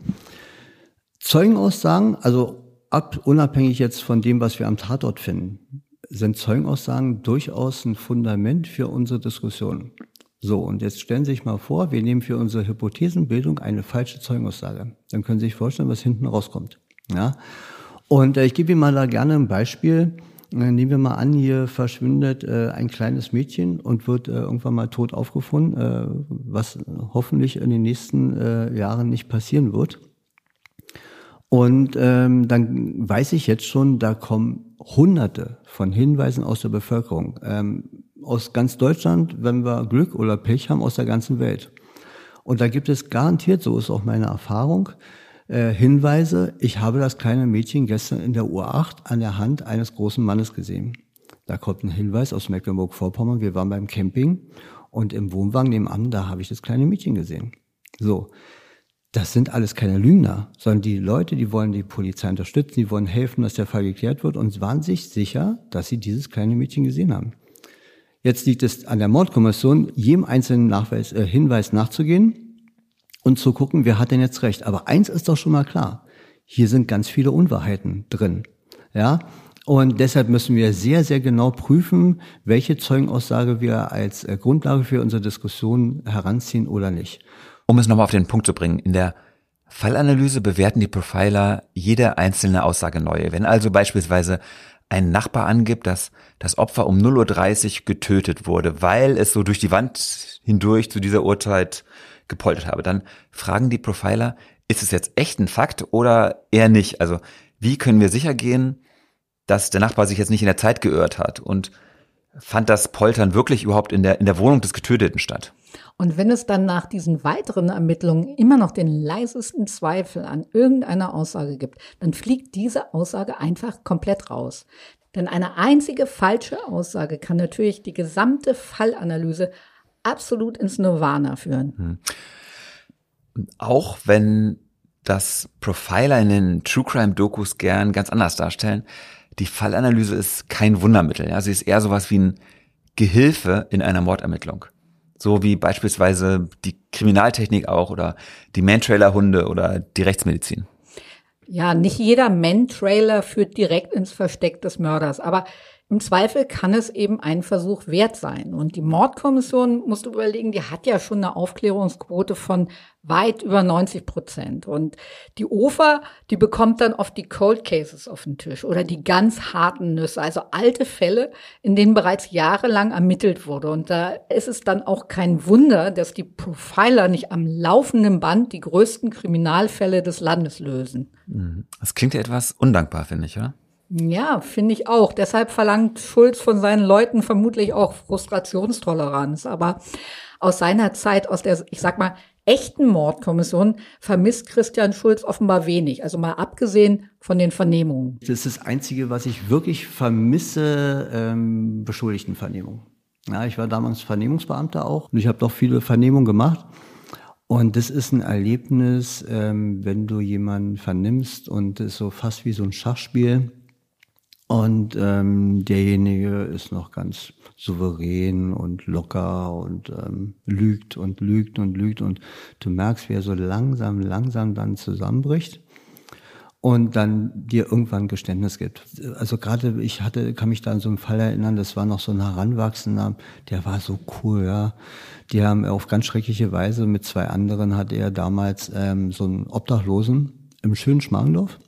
Zeugenaussagen, also ab, unabhängig jetzt von dem, was wir am Tatort finden, sind Zeugenaussagen durchaus ein Fundament für unsere Diskussion. So, und jetzt stellen Sie sich mal vor, wir nehmen für unsere Hypothesenbildung eine falsche Zeugungsaussage. Dann können Sie sich vorstellen, was hinten rauskommt. Ja? Und äh, ich gebe Ihnen mal da gerne ein Beispiel. Äh, nehmen wir mal an, hier verschwindet äh, ein kleines Mädchen und wird äh, irgendwann mal tot aufgefunden, äh, was hoffentlich in den nächsten äh, Jahren nicht passieren wird. Und ähm, dann weiß ich jetzt schon, da kommen Hunderte von Hinweisen aus der Bevölkerung. Ähm, aus ganz Deutschland, wenn wir Glück oder Pech haben, aus der ganzen Welt. Und da gibt es garantiert, so ist auch meine Erfahrung, äh, Hinweise, ich habe das kleine Mädchen gestern in der U8 an der Hand eines großen Mannes gesehen. Da kommt ein Hinweis aus Mecklenburg-Vorpommern, wir waren beim Camping und im Wohnwagen nebenan, da habe ich das kleine Mädchen gesehen. So. Das sind alles keine Lügner, sondern die Leute, die wollen die Polizei unterstützen, die wollen helfen, dass der Fall geklärt wird und waren sich sicher, dass sie dieses kleine Mädchen gesehen haben. Jetzt liegt es an der Mordkommission, jedem einzelnen Nachweis, äh, Hinweis nachzugehen und zu gucken, wer hat denn jetzt recht. Aber eins ist doch schon mal klar. Hier sind ganz viele Unwahrheiten drin. Ja, und deshalb müssen wir sehr, sehr genau prüfen, welche Zeugenaussage wir als äh, Grundlage für unsere Diskussion heranziehen oder nicht. Um es nochmal auf den Punkt zu bringen, in der Fallanalyse bewerten die Profiler jede einzelne Aussage neu. Wenn also beispielsweise ein Nachbar angibt, dass das Opfer um 0.30 Uhr getötet wurde, weil es so durch die Wand hindurch zu dieser Uhrzeit gepoltert habe, dann fragen die Profiler, ist es jetzt echt ein Fakt oder eher nicht? Also wie können wir sicher gehen, dass der Nachbar sich jetzt nicht in der Zeit geirrt hat und fand das Poltern wirklich überhaupt in der, in der Wohnung des Getöteten statt? Und wenn es dann nach diesen weiteren Ermittlungen immer noch den leisesten Zweifel an irgendeiner Aussage gibt, dann fliegt diese Aussage einfach komplett raus. Denn eine einzige falsche Aussage kann natürlich die gesamte Fallanalyse absolut ins Nirvana führen. Hm. Auch wenn das Profiler in den True Crime Dokus gern ganz anders darstellen, die Fallanalyse ist kein Wundermittel. Ja? Sie ist eher sowas wie ein Gehilfe in einer Mordermittlung. So wie beispielsweise die Kriminaltechnik auch oder die Man-Trailer-Hunde oder die Rechtsmedizin. Ja, nicht jeder Man-Trailer führt direkt ins Versteck des Mörders, aber im Zweifel kann es eben ein Versuch wert sein. Und die Mordkommission, musst du überlegen, die hat ja schon eine Aufklärungsquote von weit über 90 Prozent. Und die OFA, die bekommt dann oft die Cold Cases auf den Tisch oder die ganz harten Nüsse, also alte Fälle, in denen bereits jahrelang ermittelt wurde. Und da ist es dann auch kein Wunder, dass die Profiler nicht am laufenden Band die größten Kriminalfälle des Landes lösen. Mhm. Das klingt ja etwas undankbar, finde ich, oder? Ja, finde ich auch. Deshalb verlangt Schulz von seinen Leuten vermutlich auch Frustrationstoleranz. Aber aus seiner Zeit, aus der, ich sag mal, echten Mordkommission vermisst Christian Schulz offenbar wenig. Also mal abgesehen von den Vernehmungen. Das ist das Einzige, was ich wirklich vermisse, ähm, Beschuldigtenvernehmung. Ja, ich war damals Vernehmungsbeamter auch und ich habe doch viele Vernehmungen gemacht. Und das ist ein Erlebnis, ähm, wenn du jemanden vernimmst und es ist so fast wie so ein Schachspiel und ähm, derjenige ist noch ganz souverän und locker und ähm, lügt und lügt und lügt und du merkst, wie er so langsam, langsam dann zusammenbricht und dann dir irgendwann Geständnis gibt. Also gerade ich hatte, kann mich da an so einen Fall erinnern, das war noch so ein Heranwachsender, der war so cool, ja. Die haben auf ganz schreckliche Weise mit zwei anderen hat er damals ähm, so einen Obdachlosen im schönen Schmargendorf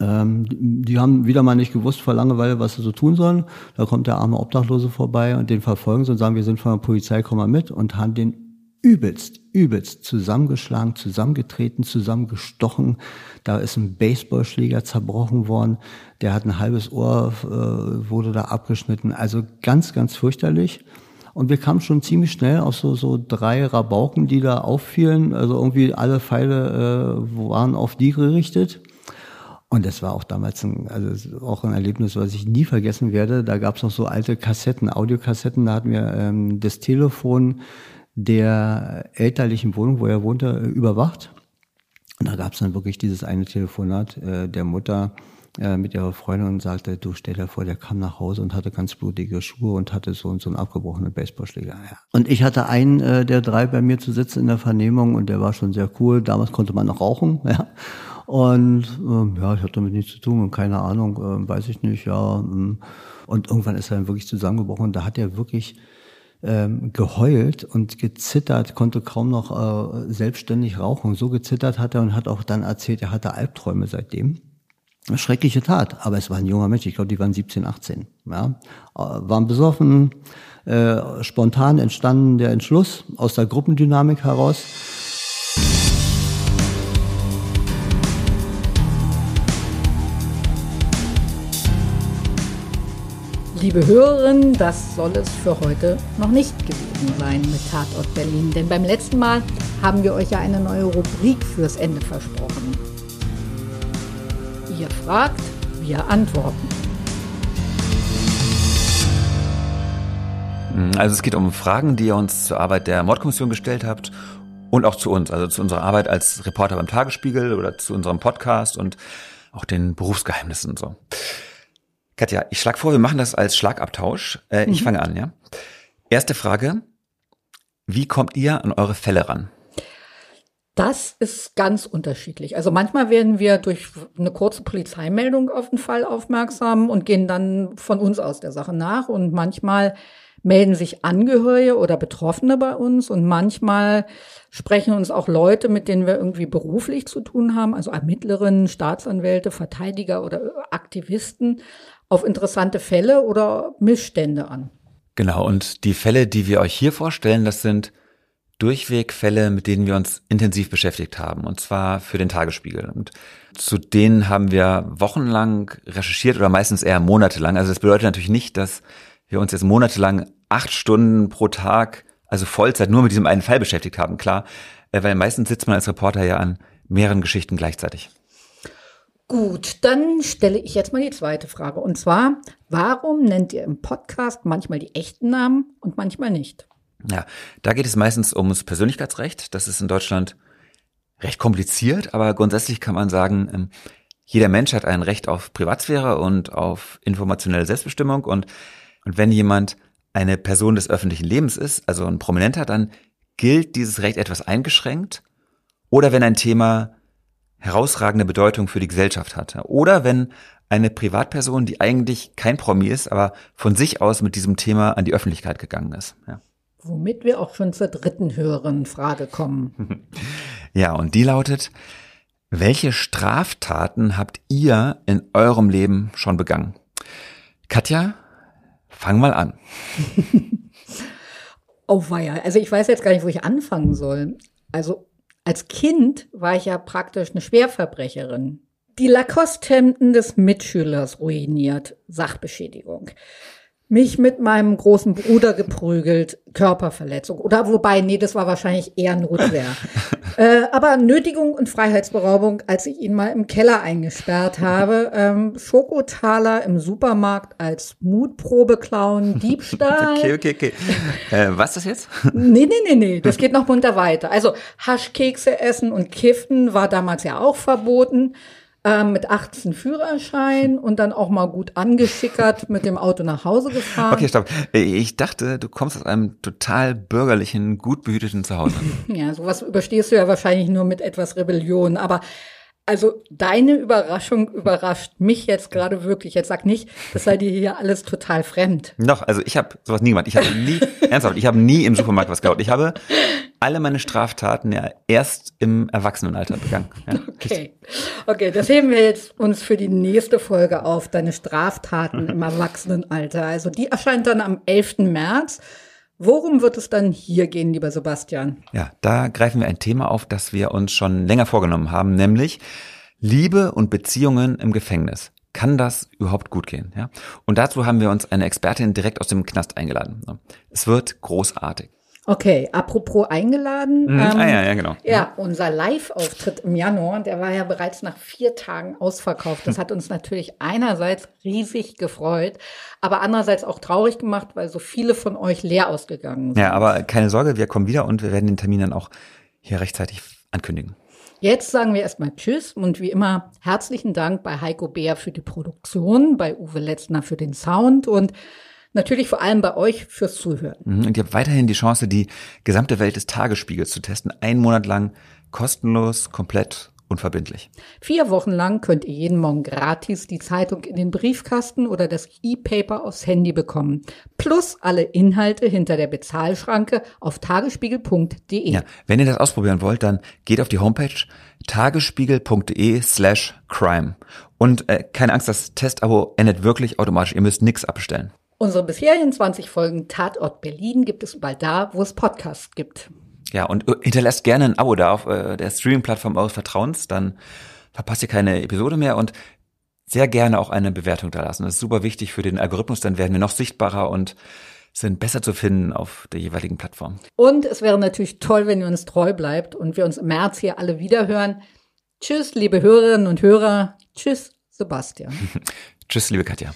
ähm, die haben wieder mal nicht gewusst vor Langeweile, was sie so tun sollen. Da kommt der arme Obdachlose vorbei und den verfolgen sie und sagen, wir sind von der Polizei, komm mal mit und haben den übelst, übelst zusammengeschlagen, zusammengetreten, zusammengestochen. Da ist ein Baseballschläger zerbrochen worden. Der hat ein halbes Ohr, äh, wurde da abgeschnitten. Also ganz, ganz fürchterlich. Und wir kamen schon ziemlich schnell auf so, so drei Rabauken, die da auffielen. Also irgendwie alle Pfeile äh, waren auf die gerichtet. Und das war auch damals ein, also auch ein Erlebnis, was ich nie vergessen werde. Da gab es noch so alte Kassetten, Audiokassetten. Da hatten wir ähm, das Telefon der elterlichen Wohnung, wo er wohnte, überwacht. Und da gab es dann wirklich dieses eine Telefonat äh, der Mutter äh, mit ihrer Freundin und sagte, du stell dir vor, der kam nach Hause und hatte ganz blutige Schuhe und hatte so und so einen abgebrochenen Baseballschläger. Ja. Und ich hatte einen äh, der drei bei mir zu sitzen in der Vernehmung und der war schon sehr cool. Damals konnte man noch rauchen. (laughs) Ja. Und ähm, ja, ich hatte damit nichts zu tun und keine Ahnung, äh, weiß ich nicht, ja. Ähm, und irgendwann ist er dann wirklich zusammengebrochen. Und da hat er wirklich ähm, geheult und gezittert, konnte kaum noch äh, selbstständig rauchen. So gezittert hat er und hat auch dann erzählt, er hatte Albträume seitdem. Schreckliche Tat, aber es war ein junger Mensch, ich glaube, die waren 17, 18. Ja. Äh, waren besoffen, äh, spontan entstanden der Entschluss aus der Gruppendynamik heraus. Liebe Hörerinnen, das soll es für heute noch nicht gewesen sein mit Tatort Berlin. Denn beim letzten Mal haben wir euch ja eine neue Rubrik fürs Ende versprochen. Ihr fragt, wir antworten. Also es geht um Fragen, die ihr uns zur Arbeit der Mordkommission gestellt habt und auch zu uns, also zu unserer Arbeit als Reporter beim Tagesspiegel oder zu unserem Podcast und auch den Berufsgeheimnissen und so. Katja, ich schlage vor, wir machen das als Schlagabtausch. Äh, mhm. Ich fange an, ja. Erste Frage. Wie kommt ihr an eure Fälle ran? Das ist ganz unterschiedlich. Also manchmal werden wir durch eine kurze Polizeimeldung auf den Fall aufmerksam und gehen dann von uns aus der Sache nach. Und manchmal melden sich Angehörige oder Betroffene bei uns und manchmal sprechen uns auch Leute, mit denen wir irgendwie beruflich zu tun haben, also Ermittlerinnen, Staatsanwälte, Verteidiger oder Aktivisten auf interessante Fälle oder Missstände an. Genau, und die Fälle, die wir euch hier vorstellen, das sind Durchwegfälle, mit denen wir uns intensiv beschäftigt haben, und zwar für den Tagesspiegel. Und zu denen haben wir wochenlang recherchiert oder meistens eher monatelang. Also das bedeutet natürlich nicht, dass wir uns jetzt monatelang acht Stunden pro Tag, also Vollzeit, nur mit diesem einen Fall beschäftigt haben, klar, äh, weil meistens sitzt man als Reporter ja an mehreren Geschichten gleichzeitig. Gut, dann stelle ich jetzt mal die zweite Frage. Und zwar, warum nennt ihr im Podcast manchmal die echten Namen und manchmal nicht? Ja, da geht es meistens ums Persönlichkeitsrecht. Das ist in Deutschland recht kompliziert, aber grundsätzlich kann man sagen, ähm, jeder Mensch hat ein Recht auf Privatsphäre und auf informationelle Selbstbestimmung. Und, und wenn jemand eine Person des öffentlichen Lebens ist, also ein Prominenter, dann gilt dieses Recht etwas eingeschränkt. Oder wenn ein Thema herausragende Bedeutung für die Gesellschaft hat. Oder wenn Eine Privatperson, die eigentlich kein Promi ist, aber von sich aus mit diesem Thema an die Öffentlichkeit gegangen ist. Ja. Womit wir auch schon zur dritten höheren Frage kommen. (laughs) ja, und die lautet, welche Straftaten habt ihr in eurem Leben schon begangen? Katja, fang mal an. (laughs) oh weia, also ich weiß jetzt gar nicht, wo ich anfangen soll. Also als Kind war ich ja praktisch eine Schwerverbrecherin. Die Lacoste-Hemden des Mitschülers ruiniert, Sachbeschädigung mich mit meinem großen Bruder geprügelt, Körperverletzung. Oder wobei, nee, das war wahrscheinlich eher Notwehr. (laughs) äh, aber Nötigung und Freiheitsberaubung, als ich ihn mal im Keller eingesperrt habe. Ähm, Schokotaler im Supermarkt als Mutprobe klauen, (laughs) Diebstahl. Okay, okay, okay. Äh, was ist das jetzt? (laughs) nee, nee, nee, nee, das geht noch munter weiter. Also Haschkekse essen und Kiften war damals ja auch verboten ähm, mit 18 Führerschein und dann auch mal gut angeschickert mit dem Auto nach Hause gefahren. Okay, stopp. Ich dachte, du kommst aus einem total bürgerlichen, gut behüteten Zuhause. (laughs) ja, sowas überstehst du ja wahrscheinlich nur mit etwas Rebellion. Aber also deine Überraschung überrascht mich jetzt gerade wirklich. Jetzt sag nicht, das sei dir hier alles total fremd. Doch, also ich habe sowas nie gemacht. Ich habe nie, ernsthaft, ich habe nie im Supermarkt was gehabt. Ich habe alle meine Straftaten ja erst im Erwachsenenalter begangen. Ja. (laughs) Okay, okay, das heben wir jetzt uns für die nächste Folge auf. Deine Straftaten im Erwachsenenalter. Also die erscheint dann am 11. März. Worum wird es dann hier gehen, lieber Sebastian? Ja, da greifen wir ein Thema auf, das wir uns schon länger vorgenommen haben, nämlich Liebe und Beziehungen im Gefängnis. Kann das überhaupt gut gehen? Ja? Und dazu haben wir uns eine Expertin direkt aus dem Knast eingeladen. Es wird großartig. Okay, apropos eingeladen. Mhm. Ähm, ah, ja, ja, genau. Ja, unser Live-Auftritt im Januar, der war ja bereits nach vier Tagen ausverkauft. Das hat uns natürlich einerseits riesig gefreut, aber andererseits auch traurig gemacht, weil so viele von euch leer ausgegangen sind. Ja, aber keine Sorge, wir kommen wieder und wir werden den Termin dann auch hier rechtzeitig ankündigen. Jetzt sagen wir erstmal Tschüss und wie immer herzlichen Dank bei Heiko Bär für die Produktion, bei Uwe Letzner für den Sound und Natürlich vor allem bei euch fürs Zuhören. Mhm, und ihr habt weiterhin die Chance, die gesamte Welt des Tagesspiegels zu testen. Einen Monat lang kostenlos, komplett unverbindlich. Vier Wochen lang könnt ihr jeden Morgen gratis die Zeitung in den Briefkasten oder das E-Paper aufs Handy bekommen. Plus alle Inhalte hinter der Bezahlschranke auf tagesspiegel.de. Ja, wenn ihr das ausprobieren wollt, dann geht auf die Homepage tagesspiegel.de slash crime. Und äh, keine Angst, das Testabo endet wirklich automatisch. Ihr müsst nichts abbestellen. Unsere bisherigen 20 Folgen Tatort Berlin gibt es bald da, wo es Podcasts gibt. Ja, und äh, hinterlasst gerne ein Abo da auf äh, der Streaming-Plattform eures Vertrauens, dann verpasst ihr keine Episode mehr und sehr gerne auch eine Bewertung da lassen. Das ist super wichtig für den Algorithmus, dann werden wir noch sichtbarer und sind besser zu finden auf der jeweiligen Plattform. Und es wäre natürlich toll, wenn ihr uns treu bleibt und wir uns im März hier alle wiederhören. Tschüss, liebe Hörerinnen und Hörer. Tschüss, Sebastian. (laughs) Tschüss, liebe Katja.